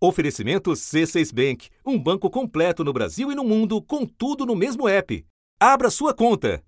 Oferecimento C6 Bank, um banco completo no Brasil e no mundo, com tudo no mesmo app. Abra sua conta.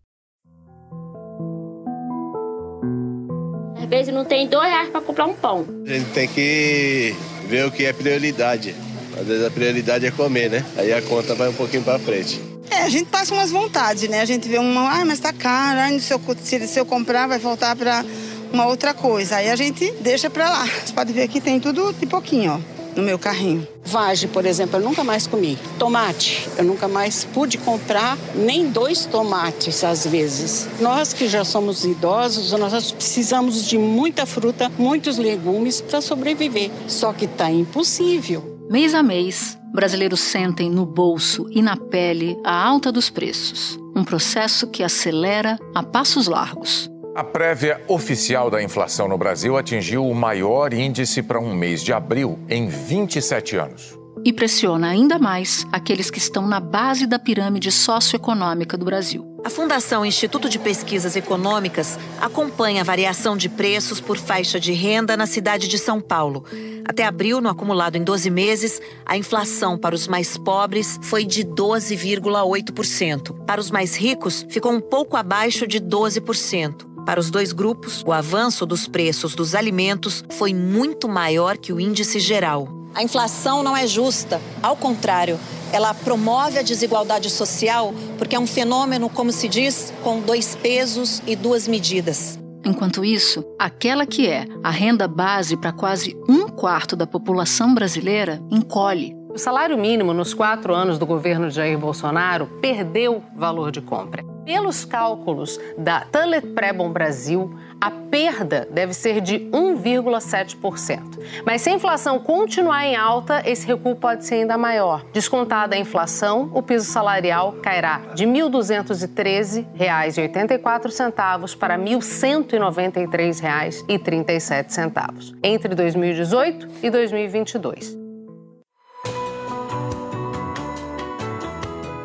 Às vezes não tem dois reais para comprar um pão. A gente tem que ver o que é prioridade. Às vezes a prioridade é comer, né? Aí a conta vai um pouquinho para frente. É, a gente passa umas vontades, né? A gente vê uma, ah, mas tá caro, ai, se, eu, se, se eu comprar vai voltar para uma outra coisa. Aí a gente deixa para lá. Você pode ver que tem tudo de pouquinho, ó no meu carrinho. Vagem, por exemplo, eu nunca mais comi. Tomate, eu nunca mais pude comprar nem dois tomates às vezes. Nós que já somos idosos, nós precisamos de muita fruta, muitos legumes para sobreviver. Só que está impossível. Mês a mês, brasileiros sentem no bolso e na pele a alta dos preços. Um processo que acelera a passos largos. A prévia oficial da inflação no Brasil atingiu o maior índice para um mês de abril em 27 anos. E pressiona ainda mais aqueles que estão na base da pirâmide socioeconômica do Brasil. A Fundação Instituto de Pesquisas Econômicas acompanha a variação de preços por faixa de renda na cidade de São Paulo. Até abril, no acumulado em 12 meses, a inflação para os mais pobres foi de 12,8%. Para os mais ricos, ficou um pouco abaixo de 12%. Para os dois grupos, o avanço dos preços dos alimentos foi muito maior que o índice geral. A inflação não é justa, ao contrário, ela promove a desigualdade social porque é um fenômeno, como se diz, com dois pesos e duas medidas. Enquanto isso, aquela que é a renda base para quase um quarto da população brasileira encolhe. O salário mínimo nos quatro anos do governo de Jair Bolsonaro perdeu valor de compra. Pelos cálculos da Tullet Prebon Brasil, a perda deve ser de 1,7%. Mas se a inflação continuar em alta, esse recuo pode ser ainda maior. Descontada a inflação, o piso salarial cairá de R$ 1.213,84 para R$ 1.193,37 entre 2018 e 2022.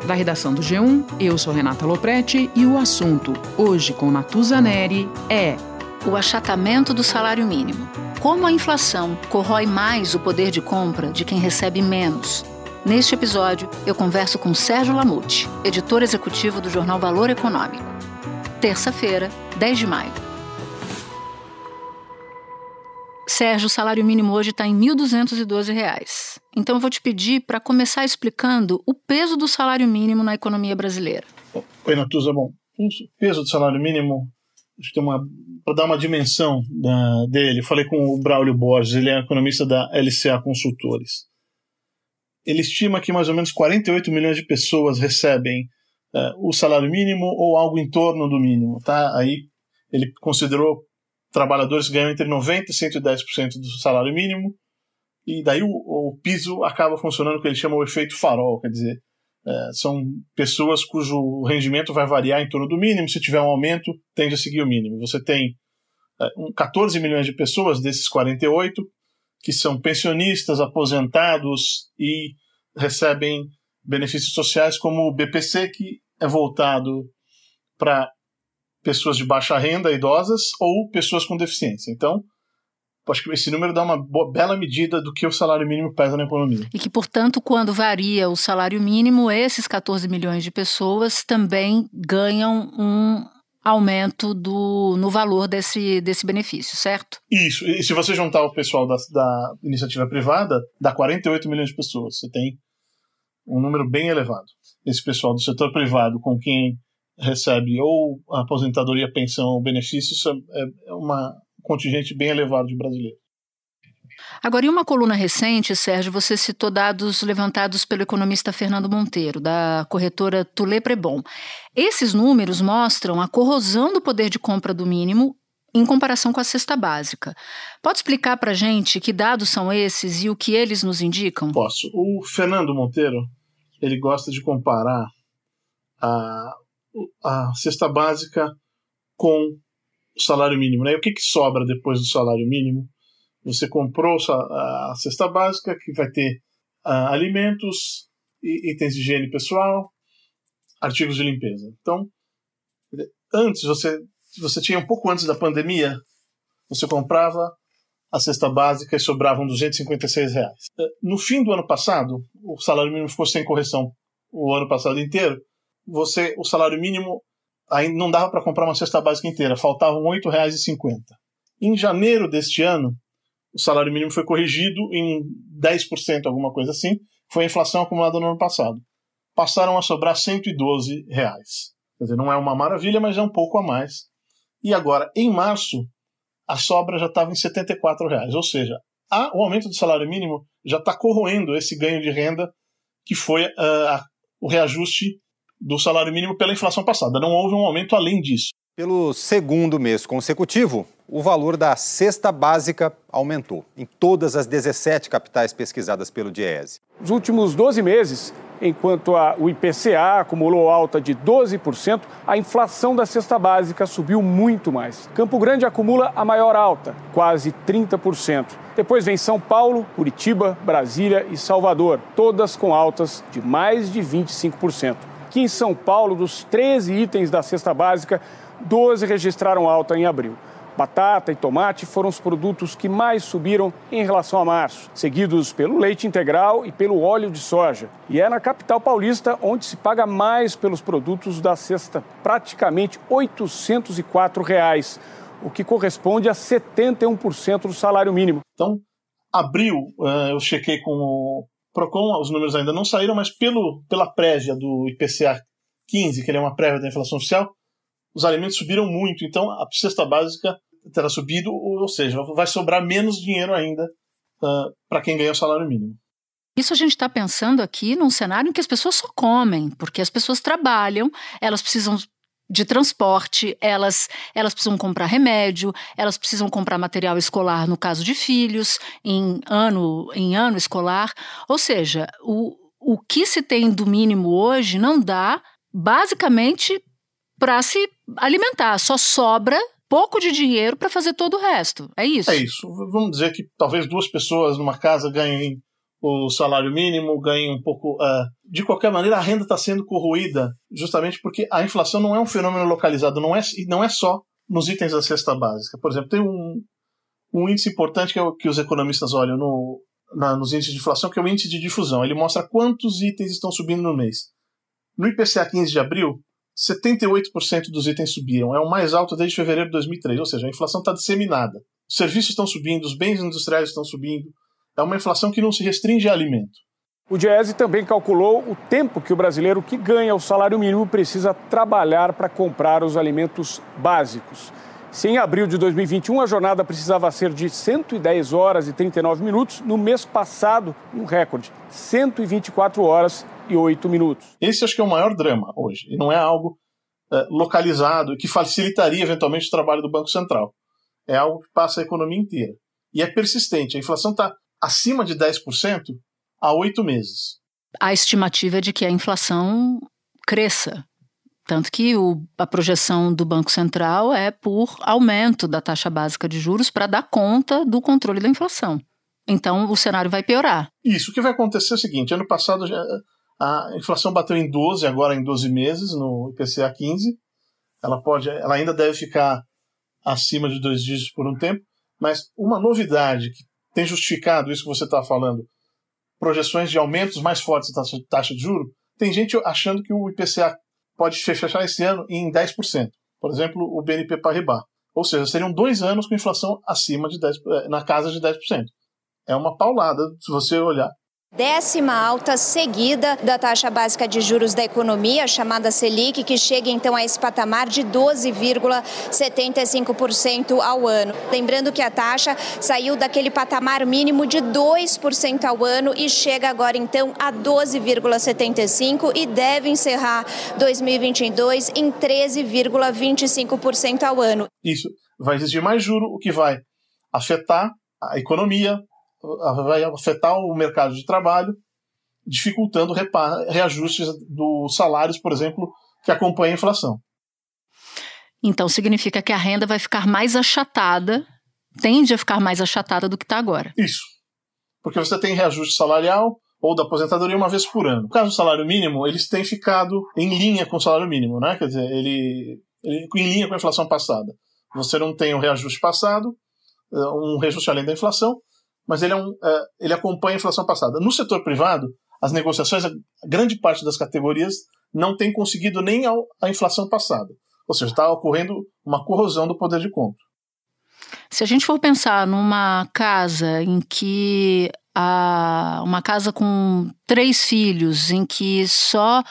Da redação do G1, eu sou Renata Loprete e o assunto, hoje com Natuza Neri, é o achatamento do salário mínimo. Como a inflação corrói mais o poder de compra de quem recebe menos. Neste episódio, eu converso com Sérgio Lamute, editor executivo do jornal Valor Econômico. Terça-feira, 10 de maio. Sérgio, o salário mínimo hoje está em R$ 1.212. Então, eu vou te pedir para começar explicando o peso do salário mínimo na economia brasileira. Oi, Natuza. Bom, o peso do salário mínimo. Para dar uma dimensão da, dele, falei com o Braulio Borges, ele é economista da LCA Consultores. Ele estima que mais ou menos 48 milhões de pessoas recebem uh, o salário mínimo ou algo em torno do mínimo. Tá? Aí ele considerou trabalhadores que ganham entre 90% e 110% do salário mínimo, e daí o, o, piso acaba funcionando o que ele chama o efeito farol, quer dizer, é, são pessoas cujo rendimento vai variar em torno do mínimo, se tiver um aumento, tende a seguir o mínimo. Você tem é, um, 14 milhões de pessoas, desses 48, que são pensionistas, aposentados e recebem benefícios sociais como o BPC, que é voltado para pessoas de baixa renda, idosas ou pessoas com deficiência. Então, acho que esse número dá uma boa, bela medida do que o salário mínimo pesa na economia. E que, portanto, quando varia o salário mínimo, esses 14 milhões de pessoas também ganham um aumento do, no valor desse, desse benefício, certo? Isso. E se você juntar o pessoal da, da iniciativa privada, dá 48 milhões de pessoas. Você tem um número bem elevado. Esse pessoal do setor privado com quem recebe ou aposentadoria, pensão ou benefícios é, é uma contingente bem elevado de brasileiros. Agora, em uma coluna recente, Sérgio, você citou dados levantados pelo economista Fernando Monteiro, da corretora Tulé Prebon. Esses números mostram a corrosão do poder de compra do mínimo em comparação com a cesta básica. Pode explicar para a gente que dados são esses e o que eles nos indicam? Posso. O Fernando Monteiro, ele gosta de comparar a, a cesta básica com o salário mínimo. Né? E o que, que sobra depois do salário mínimo? Você comprou a cesta básica, que vai ter uh, alimentos, itens de higiene pessoal, artigos de limpeza. Então, antes, você, você tinha um pouco antes da pandemia, você comprava a cesta básica e sobravam 256 reais. No fim do ano passado, o salário mínimo ficou sem correção o ano passado inteiro. Você, o salário mínimo aí não dava para comprar uma cesta básica inteira, faltavam R$ 8,50. Em janeiro deste ano, o salário mínimo foi corrigido em 10%, alguma coisa assim, foi a inflação acumulada no ano passado. Passaram a sobrar 112 reais. Quer dizer, não é uma maravilha, mas é um pouco a mais. E agora, em março, a sobra já estava em 74 reais, ou seja, a, o aumento do salário mínimo já está corroendo esse ganho de renda que foi uh, o reajuste do salário mínimo pela inflação passada. Não houve um aumento além disso. Pelo segundo mês consecutivo, o valor da cesta básica aumentou em todas as 17 capitais pesquisadas pelo Diese. Nos últimos 12 meses, enquanto a, o IPCA acumulou alta de 12%, a inflação da cesta básica subiu muito mais. Campo Grande acumula a maior alta, quase 30%. Depois vem São Paulo, Curitiba, Brasília e Salvador, todas com altas de mais de 25%. Aqui em São Paulo, dos 13 itens da cesta básica, 12 registraram alta em abril. Batata e tomate foram os produtos que mais subiram em relação a março, seguidos pelo leite integral e pelo óleo de soja. E é na capital paulista onde se paga mais pelos produtos da cesta, praticamente 804 reais, o que corresponde a 71% do salário mínimo. Então, abril, eh, eu chequei com Procon, os números ainda não saíram, mas pelo, pela prévia do IPCA 15, que ele é uma prévia da inflação oficial, os alimentos subiram muito, então a cesta básica terá subido, ou seja, vai sobrar menos dinheiro ainda uh, para quem ganha o salário mínimo. Isso a gente está pensando aqui num cenário em que as pessoas só comem, porque as pessoas trabalham, elas precisam de transporte, elas, elas precisam comprar remédio, elas precisam comprar material escolar no caso de filhos, em ano, em ano escolar. Ou seja, o, o que se tem do mínimo hoje não dá basicamente para se alimentar, só sobra pouco de dinheiro para fazer todo o resto. É isso. É isso. Vamos dizer que talvez duas pessoas numa casa ganhem o salário mínimo, ganhe um pouco. Uh, de qualquer maneira, a renda está sendo corroída justamente porque a inflação não é um fenômeno localizado, não é, não é só nos itens da cesta básica. Por exemplo, tem um, um índice importante que, é o, que os economistas olham no, na, nos índices de inflação, que é o índice de difusão. Ele mostra quantos itens estão subindo no mês. No IPCA 15 de abril, 78% dos itens subiram. É o mais alto desde fevereiro de 2003, ou seja, a inflação está disseminada. Os serviços estão subindo, os bens industriais estão subindo, é uma inflação que não se restringe a alimento. O Diese também calculou o tempo que o brasileiro que ganha o salário mínimo precisa trabalhar para comprar os alimentos básicos. Se em abril de 2021 a jornada precisava ser de 110 horas e 39 minutos, no mês passado, um recorde, 124 horas e 8 minutos. Esse acho que é o maior drama hoje, e não é algo é, localizado que facilitaria eventualmente o trabalho do Banco Central. É algo que passa a economia inteira. E é persistente. A inflação está acima de 10% há oito meses. A estimativa é de que a inflação cresça. Tanto que o, a projeção do Banco Central é por aumento da taxa básica de juros para dar conta do controle da inflação. Então o cenário vai piorar. Isso. O que vai acontecer é o seguinte: ano passado a inflação bateu em 12, agora em 12 meses, no IPCA 15. Ela, pode, ela ainda deve ficar acima de dois dígitos por um tempo, mas uma novidade que tem justificado isso que você está falando, projeções de aumentos mais fortes da taxa, de juros, tem gente achando que o IPCA pode fechar esse ano em 10%. Por exemplo, o BNP Paribas. Ou seja, seriam dois anos com inflação acima de 10%, eh, na casa de 10%. É uma paulada, se você olhar décima alta seguida da taxa básica de juros da economia, chamada Selic, que chega então a esse patamar de 12,75% ao ano. Lembrando que a taxa saiu daquele patamar mínimo de 2% ao ano e chega agora então a 12,75% e deve encerrar 2022 em 13,25% ao ano. Isso vai exigir mais juro, o que vai afetar a economia, vai afetar o mercado de trabalho, dificultando reajustes dos salários, por exemplo, que acompanham a inflação. Então significa que a renda vai ficar mais achatada, tende a ficar mais achatada do que está agora. Isso. Porque você tem reajuste salarial ou da aposentadoria uma vez por ano. No caso do salário mínimo, eles têm ficado em linha com o salário mínimo, né? Quer dizer, ele, ele em linha com a inflação passada. Você não tem o reajuste passado, um reajuste além da inflação, mas ele, é um, é, ele acompanha a inflação passada. No setor privado, as negociações, a grande parte das categorias não tem conseguido nem a inflação passada. Ou seja, está ocorrendo uma corrosão do poder de compra. Se a gente for pensar numa casa em que a, uma casa com três filhos, em que só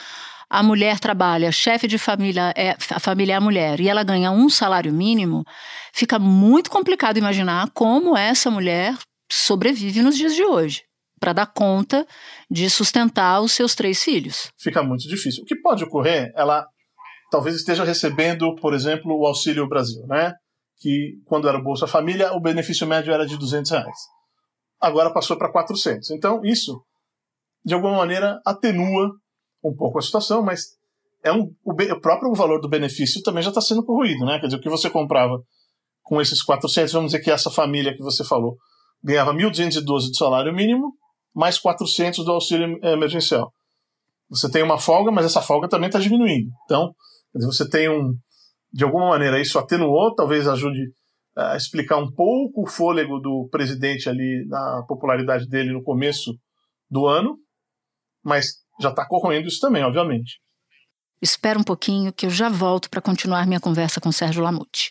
a mulher trabalha, chefe de família é a família é a mulher e ela ganha um salário mínimo, fica muito complicado imaginar como essa mulher sobrevive nos dias de hoje para dar conta de sustentar os seus três filhos. Fica muito difícil. O que pode ocorrer, ela talvez esteja recebendo, por exemplo, o Auxílio Brasil, né? Que quando era o Bolsa Família, o benefício médio era de 200 reais. Agora passou para 400. Então, isso, de alguma maneira, atenua um pouco a situação, mas é um, o, o próprio valor do benefício também já está sendo corroído, né? Quer dizer, o que você comprava com esses 400, vamos dizer que essa família que você falou ganhava 1.212 de salário mínimo, mais 400 do auxílio emergencial. Você tem uma folga, mas essa folga também está diminuindo. Então, você tem um. De alguma maneira, isso atenuou, talvez ajude a explicar um pouco o fôlego do presidente ali, na popularidade dele no começo do ano, mas já está corroendo isso também, obviamente. Espera um pouquinho que eu já volto para continuar minha conversa com Sérgio Lamute.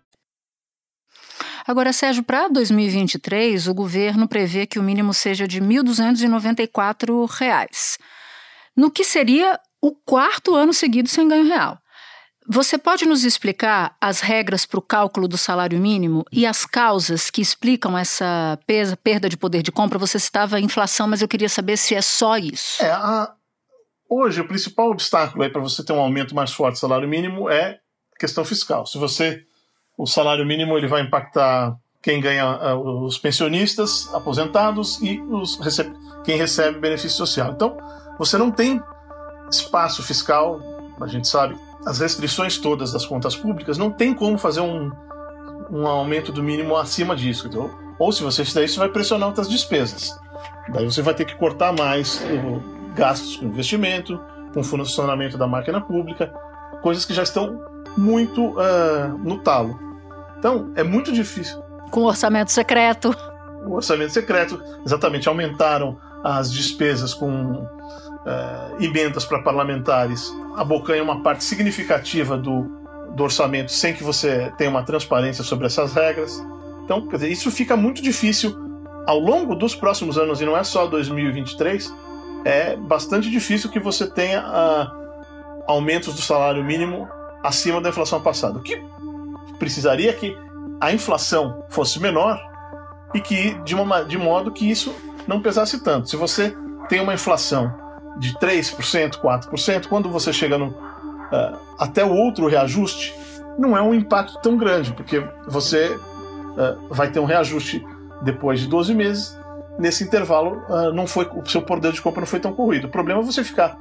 Agora, Sérgio, para 2023, o governo prevê que o mínimo seja de R$ 1.294, no que seria o quarto ano seguido sem ganho real. Você pode nos explicar as regras para o cálculo do salário mínimo e as causas que explicam essa perda de poder de compra? Você citava inflação, mas eu queria saber se é só isso. É, a... Hoje, o principal obstáculo para você ter um aumento mais forte do salário mínimo é questão fiscal. Se você. O salário mínimo ele vai impactar quem ganha os pensionistas, aposentados e os quem recebe benefício social. Então, você não tem espaço fiscal, a gente sabe, as restrições todas das contas públicas, não tem como fazer um, um aumento do mínimo acima disso. Ou se você fizer isso, vai pressionar outras despesas. Daí você vai ter que cortar mais gastos com investimento, com funcionamento da máquina pública, coisas que já estão muito uh, no talo. Então, é muito difícil. Com orçamento secreto. O orçamento secreto, exatamente, aumentaram as despesas com uh, emendas para parlamentares abocanha uma parte significativa do, do orçamento sem que você tenha uma transparência sobre essas regras. Então, quer dizer, isso fica muito difícil ao longo dos próximos anos, e não é só 2023, é bastante difícil que você tenha uh, aumentos do salário mínimo acima da inflação passada. O que precisaria que a inflação fosse menor e que de, uma, de modo que isso não pesasse tanto. Se você tem uma inflação de 3%, 4%, quando você chega no, uh, até o outro reajuste, não é um impacto tão grande, porque você uh, vai ter um reajuste depois de 12 meses. Nesse intervalo, uh, não foi, o seu poder de compra não foi tão corrido. O problema é você ficar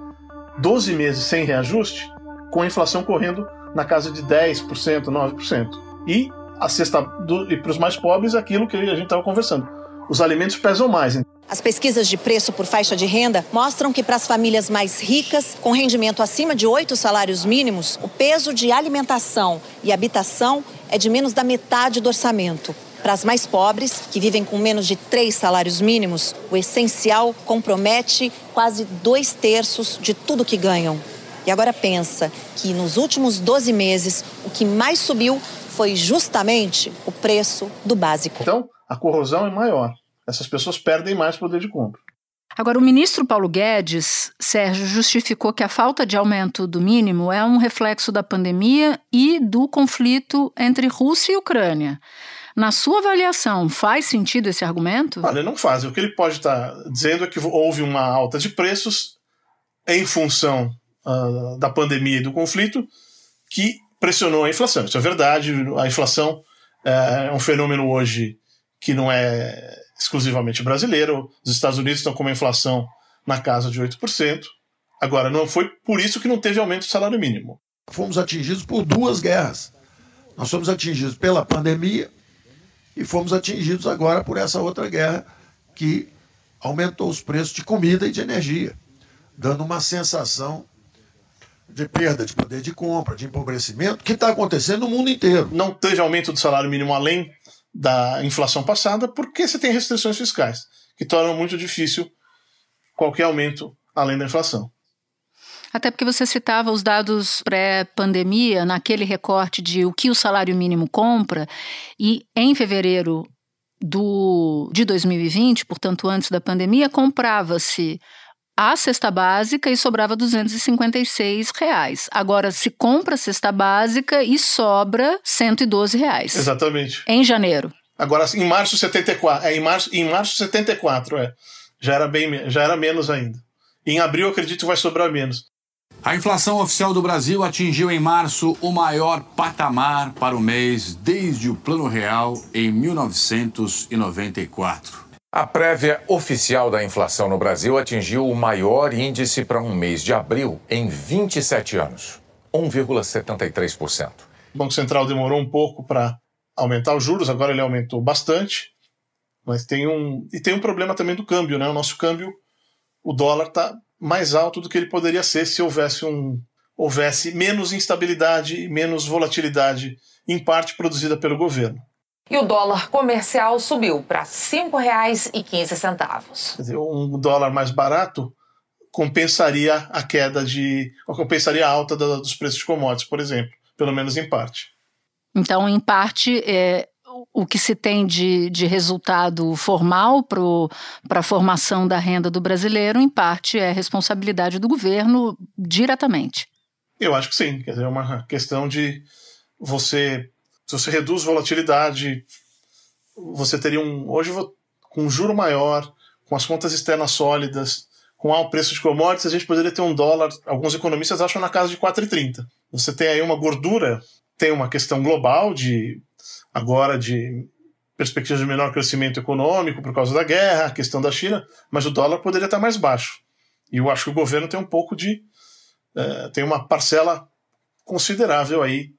12 meses sem reajuste, com a inflação correndo na casa de 10%, 9%. E a cesta do, e para os mais pobres, aquilo que a gente estava conversando. Os alimentos pesam mais. As pesquisas de preço por faixa de renda mostram que para as famílias mais ricas, com rendimento acima de oito salários mínimos, o peso de alimentação e habitação é de menos da metade do orçamento. Para as mais pobres, que vivem com menos de três salários mínimos, o essencial compromete quase dois terços de tudo que ganham. E agora pensa que nos últimos 12 meses, o que mais subiu foi justamente o preço do básico. Então, a corrosão é maior essas pessoas perdem mais poder de compra. Agora, o ministro Paulo Guedes, Sérgio, justificou que a falta de aumento do mínimo é um reflexo da pandemia e do conflito entre Rússia e Ucrânia. Na sua avaliação, faz sentido esse argumento? Olha, não faz. O que ele pode estar dizendo é que houve uma alta de preços em função uh, da pandemia e do conflito que pressionou a inflação. Isso é verdade. A inflação uh, é um fenômeno hoje que não é exclusivamente brasileiro. Os Estados Unidos estão com uma inflação na casa de 8%. Agora, não foi por isso que não teve aumento do salário mínimo. Fomos atingidos por duas guerras. Nós fomos atingidos pela pandemia e fomos atingidos agora por essa outra guerra que aumentou os preços de comida e de energia, dando uma sensação de perda de poder de compra, de empobrecimento, que está acontecendo no mundo inteiro. Não teve aumento do salário mínimo além da inflação passada, porque você tem restrições fiscais, que tornam muito difícil qualquer aumento além da inflação. Até porque você citava os dados pré-pandemia, naquele recorte de o que o salário mínimo compra, e em fevereiro do, de 2020, portanto antes da pandemia, comprava-se a cesta básica e sobrava 256 reais. Agora se compra a cesta básica e sobra 112 reais. Exatamente. Em janeiro. Agora em março 74, é em março, em março 74, é. Já era bem já era menos ainda. Em abril acredito que vai sobrar menos. A inflação oficial do Brasil atingiu em março o maior patamar para o mês desde o Plano Real em 1994. A prévia oficial da inflação no Brasil atingiu o maior índice para um mês de abril em 27 anos, 1,73%. O Banco Central demorou um pouco para aumentar os juros, agora ele aumentou bastante, mas tem um e tem um problema também do câmbio, né? O nosso câmbio, o dólar está mais alto do que ele poderia ser se houvesse um houvesse menos instabilidade, menos volatilidade, em parte produzida pelo governo e o dólar comercial subiu para R$ 5,15. Um dólar mais barato compensaria a queda de. compensaria a alta dos preços de commodities, por exemplo, pelo menos em parte. Então, em parte, é, o que se tem de, de resultado formal para a formação da renda do brasileiro, em parte, é responsabilidade do governo diretamente. Eu acho que sim. Quer dizer, é uma questão de você se você reduz volatilidade, você teria um. Hoje, com um juro maior, com as contas externas sólidas, com alto preço de commodities, a gente poderia ter um dólar, alguns economistas acham na casa de 4,30. Você tem aí uma gordura, tem uma questão global de agora de perspectiva de menor crescimento econômico por causa da guerra, a questão da China, mas o dólar poderia estar mais baixo. E eu acho que o governo tem um pouco de. Uh, tem uma parcela considerável aí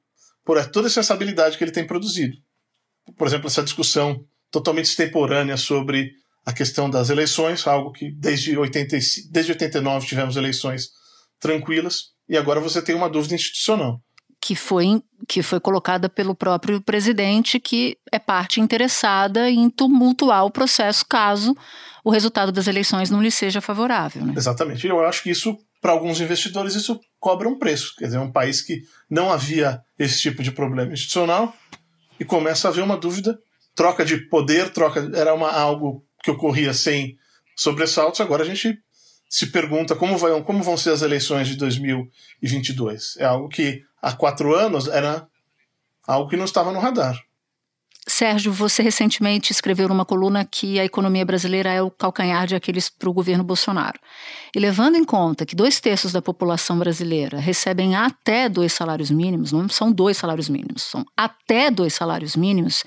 por toda essa habilidade que ele tem produzido. Por exemplo, essa discussão totalmente extemporânea sobre a questão das eleições, algo que desde, 80, desde 89 tivemos eleições tranquilas, e agora você tem uma dúvida institucional. Que foi, que foi colocada pelo próprio presidente, que é parte interessada em tumultuar o processo caso o resultado das eleições não lhe seja favorável. Né? Exatamente. Eu acho que isso para alguns investidores isso cobra um preço. Quer dizer, é um país que não havia esse tipo de problema institucional e começa a haver uma dúvida. Troca de poder, troca era uma, algo que ocorria sem sobressaltos. Agora a gente se pergunta como, vai, como vão ser as eleições de 2022. É algo que há quatro anos era algo que não estava no radar. Sérgio, você recentemente escreveu numa coluna que a economia brasileira é o calcanhar de Aquiles para o governo Bolsonaro. E levando em conta que dois terços da população brasileira recebem até dois salários mínimos, não são dois salários mínimos, são até dois salários mínimos,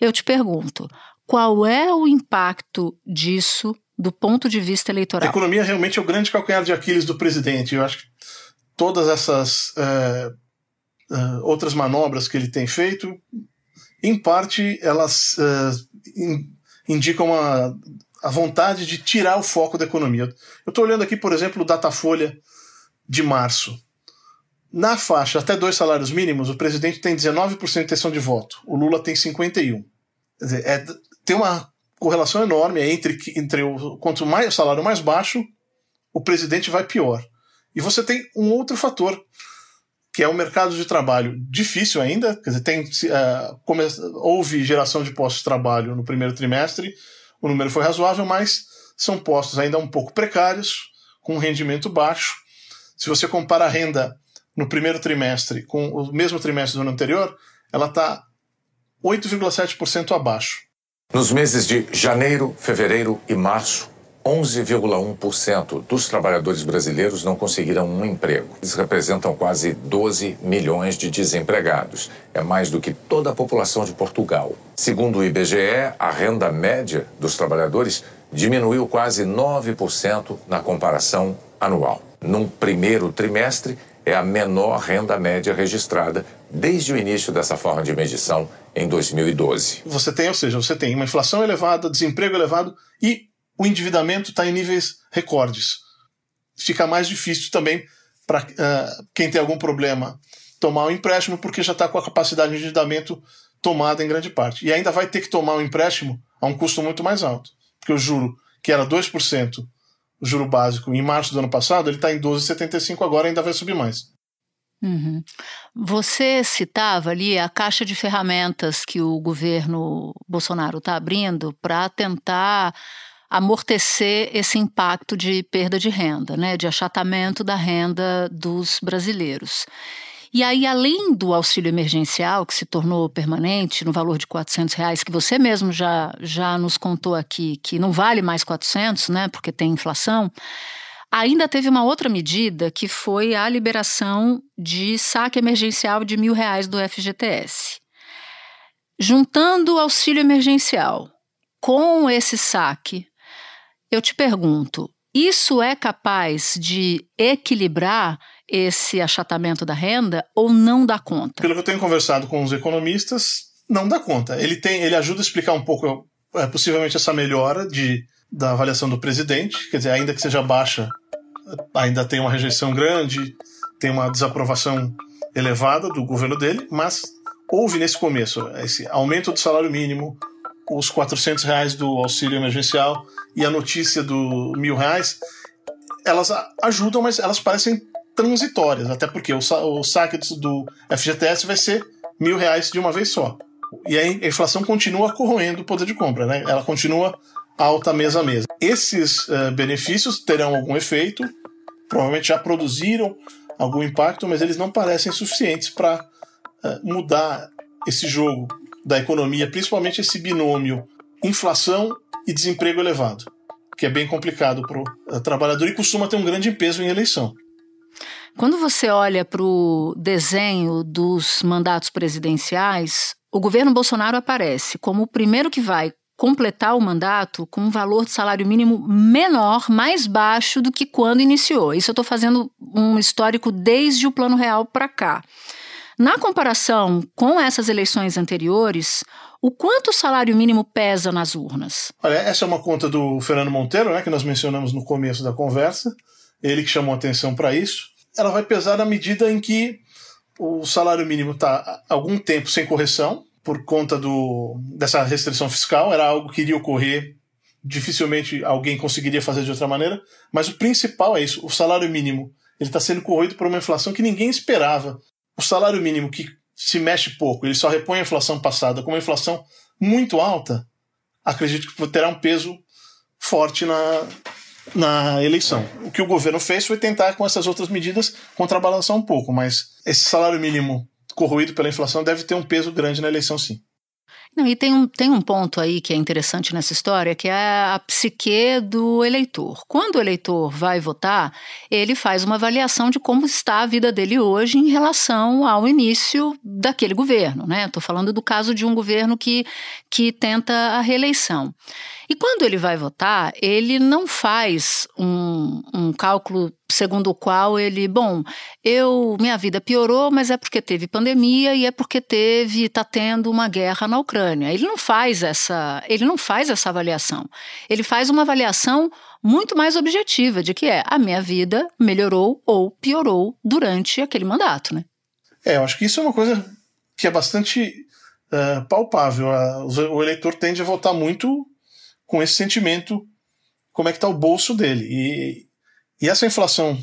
eu te pergunto, qual é o impacto disso do ponto de vista eleitoral? A economia realmente é o grande calcanhar de Aquiles do presidente. Eu acho que todas essas é, é, outras manobras que ele tem feito em parte, elas uh, in, indicam a vontade de tirar o foco da economia. Eu estou olhando aqui, por exemplo, o Datafolha de março. Na faixa até dois salários mínimos, o presidente tem 19% de intenção de voto, o Lula tem 51%. Quer dizer, é, tem uma correlação enorme entre, entre o, quanto mais o salário mais baixo, o presidente vai pior. E você tem um outro fator que é um mercado de trabalho difícil ainda, quer dizer, tem, uh, come, houve geração de postos de trabalho no primeiro trimestre, o número foi razoável, mas são postos ainda um pouco precários, com rendimento baixo. Se você compara a renda no primeiro trimestre com o mesmo trimestre do ano anterior, ela está 8,7% abaixo. Nos meses de janeiro, fevereiro e março, 11,1% dos trabalhadores brasileiros não conseguiram um emprego. Eles representam quase 12 milhões de desempregados. É mais do que toda a população de Portugal. Segundo o IBGE, a renda média dos trabalhadores diminuiu quase 9% na comparação anual. Num primeiro trimestre, é a menor renda média registrada desde o início dessa forma de medição em 2012. Você tem, ou seja, você tem uma inflação elevada, desemprego elevado e o endividamento está em níveis recordes. Fica mais difícil também para uh, eh, quem tem algum problema tomar um empréstimo, porque já está com a capacidade de endividamento tomada em grande parte. E ainda vai ter que tomar um empréstimo a um custo muito mais alto. Porque o juro, que era 2%, o juro básico, em março do ano passado, ele está em 12,75 agora, ainda vai subir mais. Uhum. Você citava ali a caixa de ferramentas que o governo Bolsonaro está abrindo para tentar amortecer esse impacto de perda de renda, né, de achatamento da renda dos brasileiros. E aí, além do auxílio emergencial, que se tornou permanente no valor de R$ reais, que você mesmo já, já nos contou aqui, que não vale mais 400, né, porque tem inflação, ainda teve uma outra medida que foi a liberação de saque emergencial de mil reais do FGTS. Juntando o auxílio emergencial com esse saque eu te pergunto, isso é capaz de equilibrar esse achatamento da renda ou não dá conta? Pelo que eu tenho conversado com os economistas, não dá conta. Ele tem, ele ajuda a explicar um pouco, é, possivelmente essa melhora de, da avaliação do presidente, quer dizer, ainda que seja baixa, ainda tem uma rejeição grande, tem uma desaprovação elevada do governo dele, mas houve nesse começo esse aumento do salário mínimo, os 400 reais do auxílio emergencial e a notícia do mil reais, elas ajudam, mas elas parecem transitórias, até porque o, o saque do FGTS vai ser mil reais de uma vez só. E a inflação continua corroendo o poder de compra, né? ela continua alta mês a mês. Esses uh, benefícios terão algum efeito, provavelmente já produziram algum impacto, mas eles não parecem suficientes para uh, mudar esse jogo da economia, principalmente esse binômio inflação e desemprego elevado, que é bem complicado para o eh, trabalhador e costuma ter um grande peso em eleição. Quando você olha para o desenho dos mandatos presidenciais, o governo Bolsonaro aparece como o primeiro que vai completar o mandato com um valor de salário mínimo menor, mais baixo do que quando iniciou. Isso eu estou fazendo um histórico desde o Plano Real para cá. Na comparação com essas eleições anteriores, o quanto o salário mínimo pesa nas urnas? Olha, essa é uma conta do Fernando Monteiro, né, que nós mencionamos no começo da conversa, ele que chamou atenção para isso. Ela vai pesar na medida em que o salário mínimo está algum tempo sem correção, por conta do, dessa restrição fiscal, era algo que iria ocorrer, dificilmente alguém conseguiria fazer de outra maneira, mas o principal é isso: o salário mínimo ele está sendo corroído por uma inflação que ninguém esperava o salário mínimo que se mexe pouco, ele só repõe a inflação passada com uma inflação muito alta, acredito que terá um peso forte na, na eleição. O que o governo fez foi tentar, com essas outras medidas, contrabalançar um pouco, mas esse salário mínimo corroído pela inflação deve ter um peso grande na eleição, sim. Não, e tem um, tem um ponto aí que é interessante nessa história, que é a psique do eleitor. Quando o eleitor vai votar, ele faz uma avaliação de como está a vida dele hoje em relação ao início daquele governo. Né? Estou falando do caso de um governo que, que tenta a reeleição. E quando ele vai votar, ele não faz um, um cálculo segundo o qual ele, bom, eu minha vida piorou, mas é porque teve pandemia e é porque teve está tendo uma guerra na Ucrânia. Ele não faz essa, ele não faz essa avaliação. Ele faz uma avaliação muito mais objetiva de que é a minha vida melhorou ou piorou durante aquele mandato, né? É, eu acho que isso é uma coisa que é bastante uh, palpável. O eleitor tende a votar muito com esse sentimento, como é que está o bolso dele. E, e essa inflação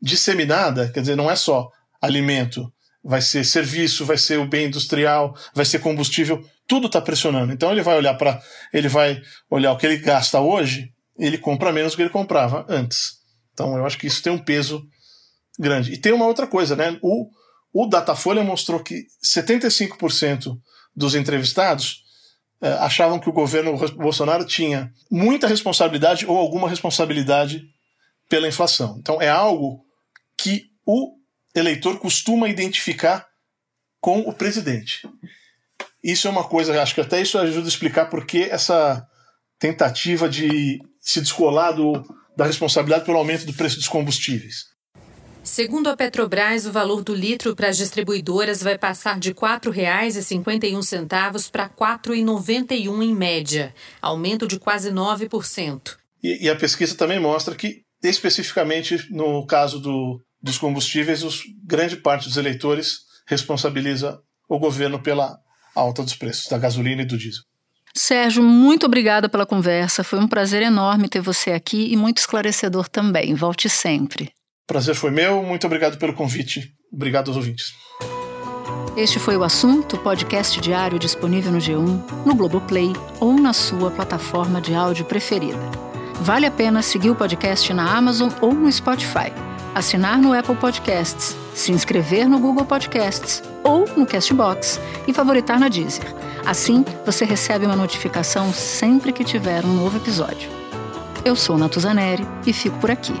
disseminada, quer dizer, não é só alimento, vai ser serviço, vai ser o bem industrial, vai ser combustível, tudo está pressionando. Então ele vai olhar para, ele vai olhar o que ele gasta hoje, ele compra menos do que ele comprava antes. Então eu acho que isso tem um peso grande. E tem uma outra coisa, né? O, o Datafolha mostrou que 75% dos entrevistados achavam que o governo Bolsonaro tinha muita responsabilidade ou alguma responsabilidade pela inflação. Então é algo que o eleitor costuma identificar com o presidente. Isso é uma coisa, acho que até isso ajuda a explicar por que essa tentativa de se descolar do, da responsabilidade pelo aumento do preço dos combustíveis. Segundo a Petrobras, o valor do litro para as distribuidoras vai passar de R$ 4,51 para R$ 4,91 em média, aumento de quase 9%. E, e a pesquisa também mostra que, especificamente no caso do, dos combustíveis, os, grande parte dos eleitores responsabiliza o governo pela alta dos preços da gasolina e do diesel. Sérgio, muito obrigada pela conversa. Foi um prazer enorme ter você aqui e muito esclarecedor também. Volte sempre. Prazer foi meu. Muito obrigado pelo convite. Obrigado aos ouvintes. Este foi o assunto, podcast diário disponível no G1, no Globoplay ou na sua plataforma de áudio preferida. Vale a pena seguir o podcast na Amazon ou no Spotify, assinar no Apple Podcasts, se inscrever no Google Podcasts ou no Castbox e favoritar na Deezer. Assim, você recebe uma notificação sempre que tiver um novo episódio. Eu sou Natuzaneri e fico por aqui.